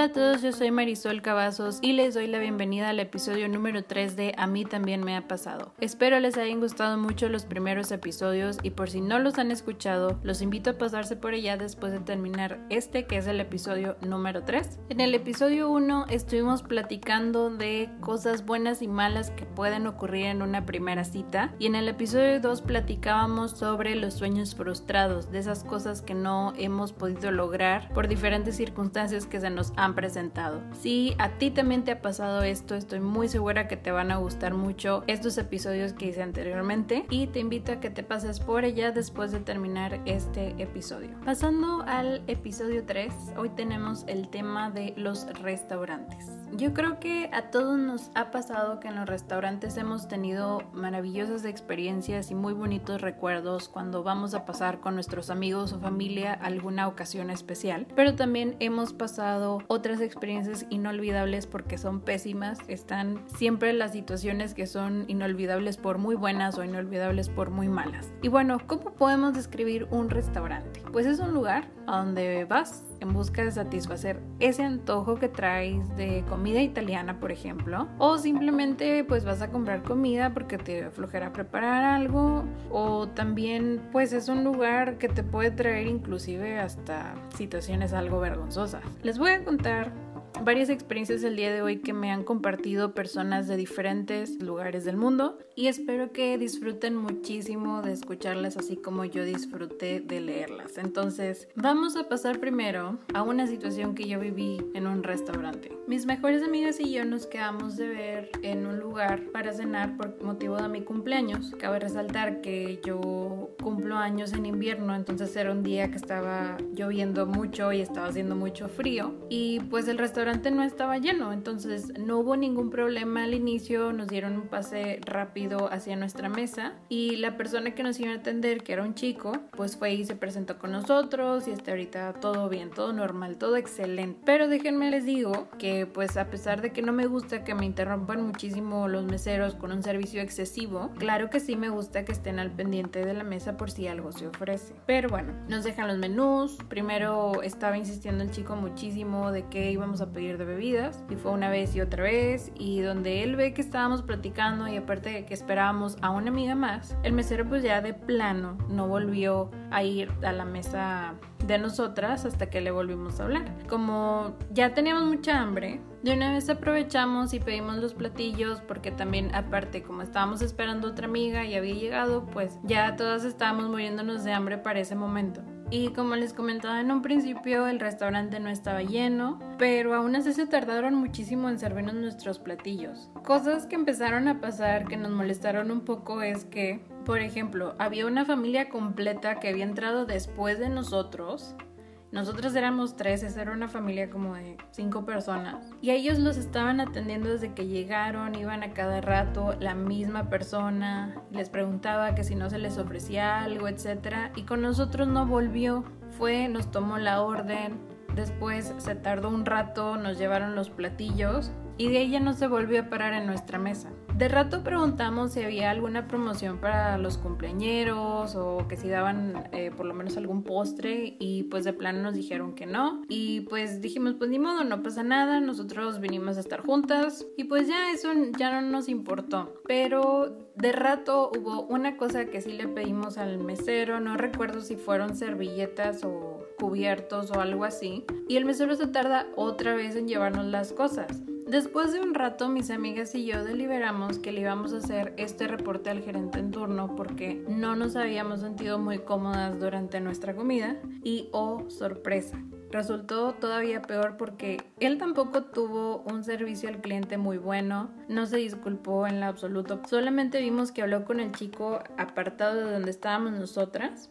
Hola a todos, yo soy Marisol Cavazos y les doy la bienvenida al episodio número 3 de A mí también me ha pasado. Espero les hayan gustado mucho los primeros episodios y por si no los han escuchado, los invito a pasarse por allá después de terminar este que es el episodio número 3. En el episodio 1 estuvimos platicando de cosas buenas y malas que pueden ocurrir en una primera cita y en el episodio 2 platicábamos sobre los sueños frustrados, de esas cosas que no hemos podido lograr por diferentes circunstancias que se nos han presentado. Si a ti también te ha pasado esto, estoy muy segura que te van a gustar mucho estos episodios que hice anteriormente y te invito a que te pases por ella después de terminar este episodio. Pasando al episodio 3, hoy tenemos el tema de los restaurantes. Yo creo que a todos nos ha pasado que en los restaurantes hemos tenido maravillosas experiencias y muy bonitos recuerdos cuando vamos a pasar con nuestros amigos o familia alguna ocasión especial, pero también hemos pasado otras experiencias inolvidables porque son pésimas. Están siempre las situaciones que son inolvidables por muy buenas o inolvidables por muy malas. Y bueno, ¿cómo podemos describir un restaurante? Pues es un lugar a donde vas en busca de satisfacer ese antojo que traes de comida italiana, por ejemplo, o simplemente pues vas a comprar comida porque te aflojera preparar algo, o también pues es un lugar que te puede traer inclusive hasta situaciones algo vergonzosas. Les voy a contar varias experiencias el día de hoy que me han compartido personas de diferentes lugares del mundo y espero que disfruten muchísimo de escucharlas así como yo disfruté de leerlas. Entonces, vamos a pasar primero a una situación que yo viví en un restaurante. Mis mejores amigas y yo nos quedamos de ver en un lugar para cenar por motivo de mi cumpleaños. Cabe resaltar que yo cumplo años en invierno, entonces era un día que estaba lloviendo mucho y estaba haciendo mucho frío y pues el restaurante no estaba lleno, entonces no hubo ningún problema al inicio, nos dieron un pase rápido hacia nuestra mesa y la persona que nos iba a atender, que era un chico, pues fue y se presentó con nosotros y hasta ahorita todo bien, todo normal, todo excelente. Pero déjenme les digo que pues a pesar de que no me gusta que me interrumpan muchísimo los meseros con un servicio excesivo, claro que sí me gusta que estén al pendiente de la mesa por si algo se ofrece. Pero bueno, nos dejan los menús, primero estaba insistiendo el chico muchísimo de que íbamos a pedir de bebidas y fue una vez y otra vez y donde él ve que estábamos platicando y aparte de que esperábamos a una amiga más, el mesero pues ya de plano no volvió a ir a la mesa de nosotras hasta que le volvimos a hablar. Como ya teníamos mucha hambre, de una vez aprovechamos y pedimos los platillos porque también aparte como estábamos esperando otra amiga y había llegado, pues ya todas estábamos muriéndonos de hambre para ese momento. Y como les comentaba en un principio, el restaurante no estaba lleno, pero aún así se tardaron muchísimo en servirnos nuestros platillos. Cosas que empezaron a pasar que nos molestaron un poco es que, por ejemplo, había una familia completa que había entrado después de nosotros nosotros éramos tres, esa era una familia como de cinco personas. Y ellos los estaban atendiendo desde que llegaron, iban a cada rato la misma persona, les preguntaba que si no se les ofrecía algo, etc. Y con nosotros no volvió, fue, nos tomó la orden, después se tardó un rato, nos llevaron los platillos y de ella no se volvió a parar en nuestra mesa. De rato preguntamos si había alguna promoción para los cumpleañeros o que si daban eh, por lo menos algún postre y pues de plano nos dijeron que no y pues dijimos pues ni modo, no pasa nada, nosotros vinimos a estar juntas y pues ya eso ya no nos importó. Pero de rato hubo una cosa que sí le pedimos al mesero, no recuerdo si fueron servilletas o cubiertos o algo así y el mesero se tarda otra vez en llevarnos las cosas. Después de un rato, mis amigas y yo deliberamos que le íbamos a hacer este reporte al gerente en turno porque no nos habíamos sentido muy cómodas durante nuestra comida y, oh, sorpresa, resultó todavía peor porque él tampoco tuvo un servicio al cliente muy bueno, no se disculpó en lo absoluto, solamente vimos que habló con el chico apartado de donde estábamos nosotras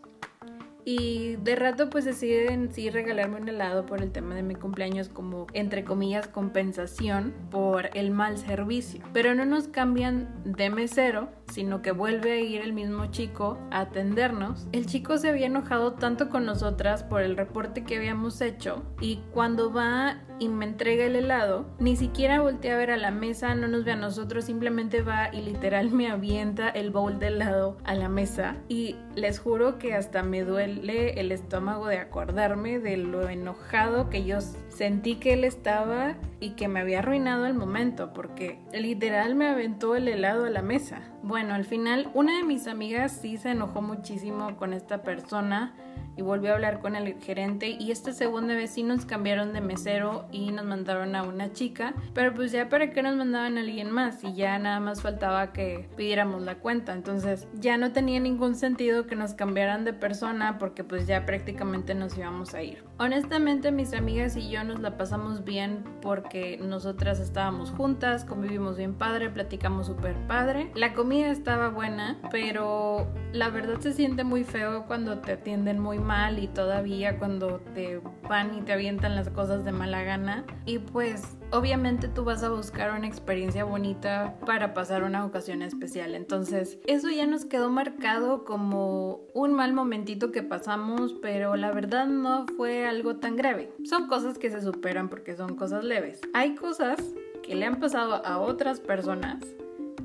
y de rato pues deciden sí regalarme un helado por el tema de mi cumpleaños como entre comillas compensación por el mal servicio. Pero no nos cambian de mesero, sino que vuelve a ir el mismo chico a atendernos. El chico se había enojado tanto con nosotras por el reporte que habíamos hecho y cuando va y me entrega el helado, ni siquiera voltea a ver a la mesa, no nos ve a nosotros, simplemente va y literal me avienta el bowl de helado a la mesa y les juro que hasta me duele el estómago de acordarme de lo enojado que yo sentí que él estaba y que me había arruinado el momento porque literal me aventó el helado a la mesa. Bueno, al final una de mis amigas sí se enojó muchísimo con esta persona y volvió a hablar con el gerente y esta segunda vez sí nos cambiaron de mesero y nos mandaron a una chica, pero pues ya para qué nos mandaban a alguien más y ya nada más faltaba que pidiéramos la cuenta, entonces ya no tenía ningún sentido que nos cambiaran de persona porque pues ya prácticamente nos íbamos a ir. Honestamente mis amigas y yo nos la pasamos bien porque nosotras estábamos juntas, convivimos bien padre, platicamos súper padre, la comida estaba buena, pero la verdad se siente muy feo cuando te atienden muy mal y todavía cuando te van y te avientan las cosas de mala gana. Y pues obviamente tú vas a buscar una experiencia bonita para pasar una ocasión especial. Entonces eso ya nos quedó marcado como un mal momentito que pasamos, pero la verdad no fue algo tan grave. Son cosas que se superan porque son cosas leves. Hay cosas que le han pasado a otras personas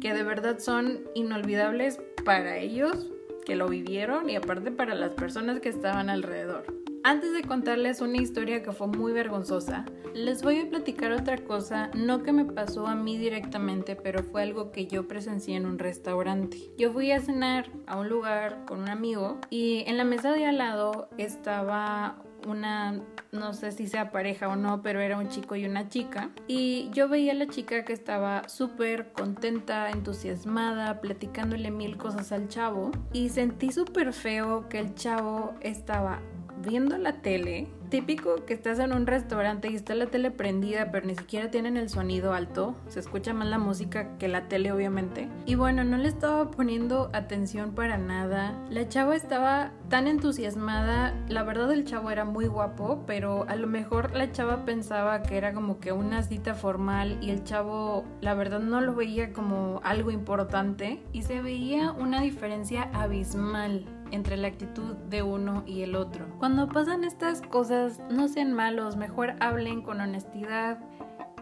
que de verdad son inolvidables para ellos que lo vivieron y aparte para las personas que estaban alrededor. Antes de contarles una historia que fue muy vergonzosa, les voy a platicar otra cosa, no que me pasó a mí directamente, pero fue algo que yo presencié en un restaurante. Yo fui a cenar a un lugar con un amigo y en la mesa de al lado estaba una, no sé si sea pareja o no, pero era un chico y una chica. Y yo veía a la chica que estaba súper contenta, entusiasmada, platicándole mil cosas al chavo. Y sentí súper feo que el chavo estaba viendo la tele típico que estás en un restaurante y está la tele prendida, pero ni siquiera tienen el sonido alto. Se escucha más la música que la tele, obviamente. Y bueno, no le estaba poniendo atención para nada. La chava estaba tan entusiasmada. La verdad, el chavo era muy guapo, pero a lo mejor la chava pensaba que era como que una cita formal y el chavo, la verdad, no lo veía como algo importante. Y se veía una diferencia abismal entre la actitud de uno y el otro. Cuando pasan estas cosas, no sean malos, mejor hablen con honestidad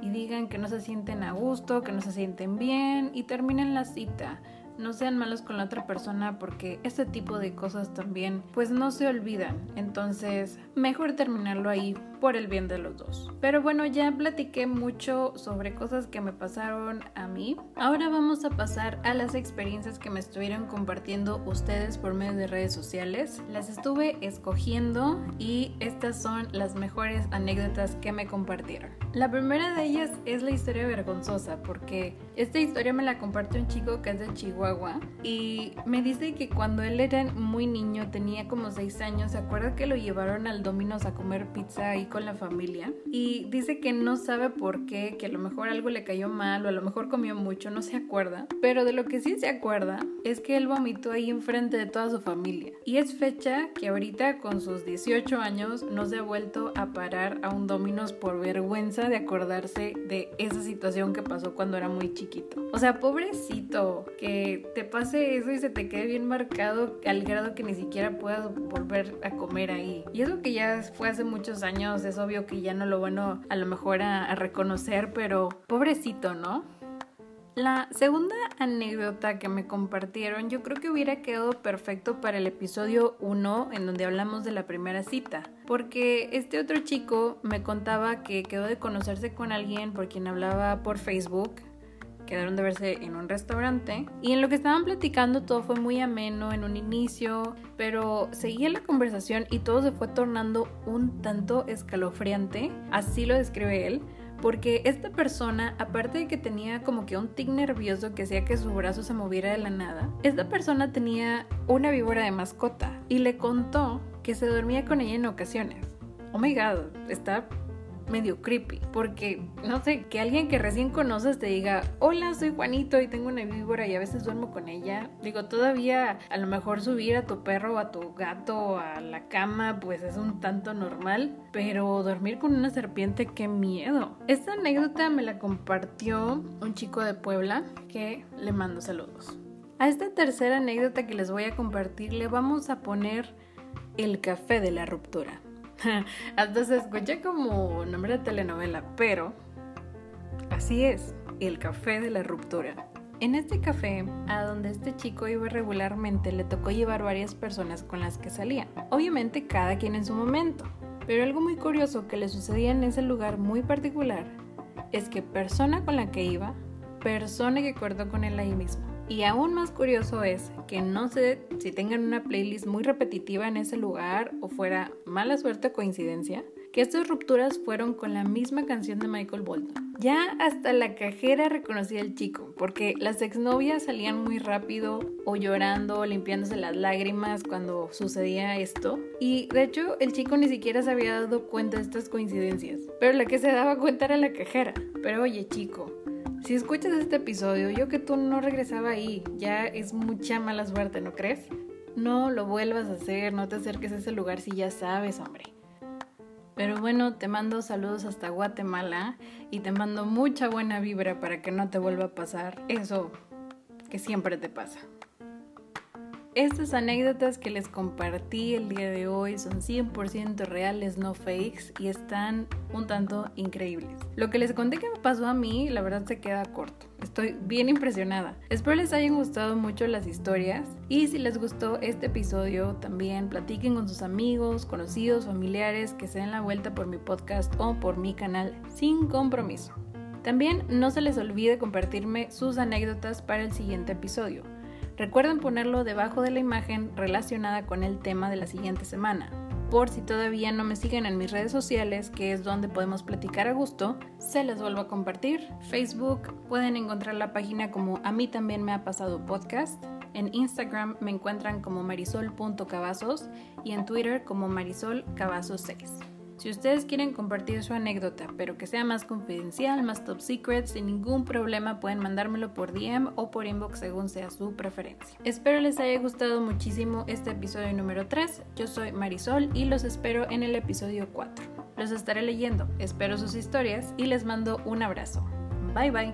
y digan que no se sienten a gusto, que no se sienten bien y terminen la cita no sean malos con la otra persona porque este tipo de cosas también pues no se olvidan. Entonces, mejor terminarlo ahí por el bien de los dos. Pero bueno, ya platiqué mucho sobre cosas que me pasaron a mí. Ahora vamos a pasar a las experiencias que me estuvieron compartiendo ustedes por medio de redes sociales. Las estuve escogiendo y estas son las mejores anécdotas que me compartieron. La primera de ellas es la historia vergonzosa porque esta historia me la compartió un chico que es de Chihuahua y me dice que cuando él era muy niño, tenía como 6 años, se acuerda que lo llevaron al Domino's a comer pizza y con la familia y dice que no sabe por qué, que a lo mejor algo le cayó mal o a lo mejor comió mucho, no se acuerda, pero de lo que sí se acuerda es que él vomitó ahí enfrente de toda su familia. Y es fecha que ahorita con sus 18 años no se ha vuelto a parar a un Domino's por vergüenza de acordarse de esa situación que pasó cuando era muy chiquito. O sea, pobrecito, que te pase eso y se te quede bien marcado al grado que ni siquiera puedas volver a comer ahí. Y eso que ya fue hace muchos años es obvio que ya no lo bueno a lo mejor a, reconocer, pero pobrecito, ¿no? La segunda anécdota que me compartieron yo creo que hubiera quedado perfecto para el episodio 1 en donde hablamos de la primera cita, porque este otro chico me contaba que quedó de conocerse con alguien por quien hablaba por Facebook quedaron de verse en un restaurante y en lo que estaban platicando todo fue muy ameno en un inicio, pero seguía la conversación y todo se fue tornando un tanto escalofriante, así lo describe él. Porque esta persona, aparte de que tenía como que un tic nervioso que hacía que su brazo se moviera de la nada, esta persona tenía una víbora de mascota y le contó que se dormía con ella en ocasiones. Oh my god, está medio creepy. Porque, no sé, que alguien que recién conoces te diga, hola, soy Juanito y tengo una víbora y a veces duermo con ella. Digo, todavía a lo mejor subir a tu perro o a tu gato a la cama, pues es un tanto normal. Pero dormir con una serpiente, qué miedo. Esta anécdota me la compartió un chico de Puebla que le mando saludos. A esta tercera anécdota que les voy a compartir le vamos a poner el café de la ruptura. Hasta se escucha como nombre de telenovela, pero así es, el café de la ruptura. En este café, a donde este chico iba regularmente, le tocó llevar varias personas con las que salía. Obviamente cada quien en su momento. Pero algo muy curioso que le sucedía en ese lugar muy particular es que persona con la que iba, persona que acordó con él ahí mismo. Y aún más curioso es que no sé si tengan una playlist muy repetitiva en ese lugar o fuera mala suerte o coincidencia, que estas rupturas fueron con la misma canción de Michael Bolton. Ya hasta la cajera reconocía al chico, porque las exnovias salían muy rápido o llorando limpiándose las lágrimas cuando sucedía esto. Y de hecho el chico ni siquiera se había dado cuenta de estas coincidencias, pero la que se daba cuenta era la cajera. Pero oye chico, si escuchas este episodio, yo que tú no regresaba ahí, ya es mucha mala suerte, ¿no crees? No lo vuelvas a hacer, no te acerques a ese lugar si ya sabes, hombre. Pero bueno, te mando saludos hasta Guatemala y te mando mucha buena vibra para que no te vuelva a pasar eso que siempre te pasa. Estas anécdotas que les compartí el día de hoy son 100% reales, no fakes, y están un tanto increíbles. Lo que les conté que me pasó a mí, la verdad se queda corto. Estoy bien impresionada. Espero les hayan gustado mucho las historias y si les gustó este episodio también platiquen con sus amigos, conocidos, familiares que se den la vuelta por mi podcast o por mi canal sin compromiso. También no se les olvide compartirme sus anécdotas para el siguiente episodio. Recuerden ponerlo debajo de la imagen relacionada con el tema de la siguiente semana. Por si todavía no me siguen en mis redes sociales, que es donde podemos platicar a gusto, se les vuelvo a compartir. Facebook pueden encontrar la página como A mí también me ha pasado podcast. En Instagram me encuentran como marisol.cavazos y en Twitter como marisol6. Si ustedes quieren compartir su anécdota, pero que sea más confidencial, más top secret, sin ningún problema pueden mandármelo por DM o por inbox según sea su preferencia. Espero les haya gustado muchísimo este episodio número 3. Yo soy Marisol y los espero en el episodio 4. Los estaré leyendo, espero sus historias y les mando un abrazo. Bye bye.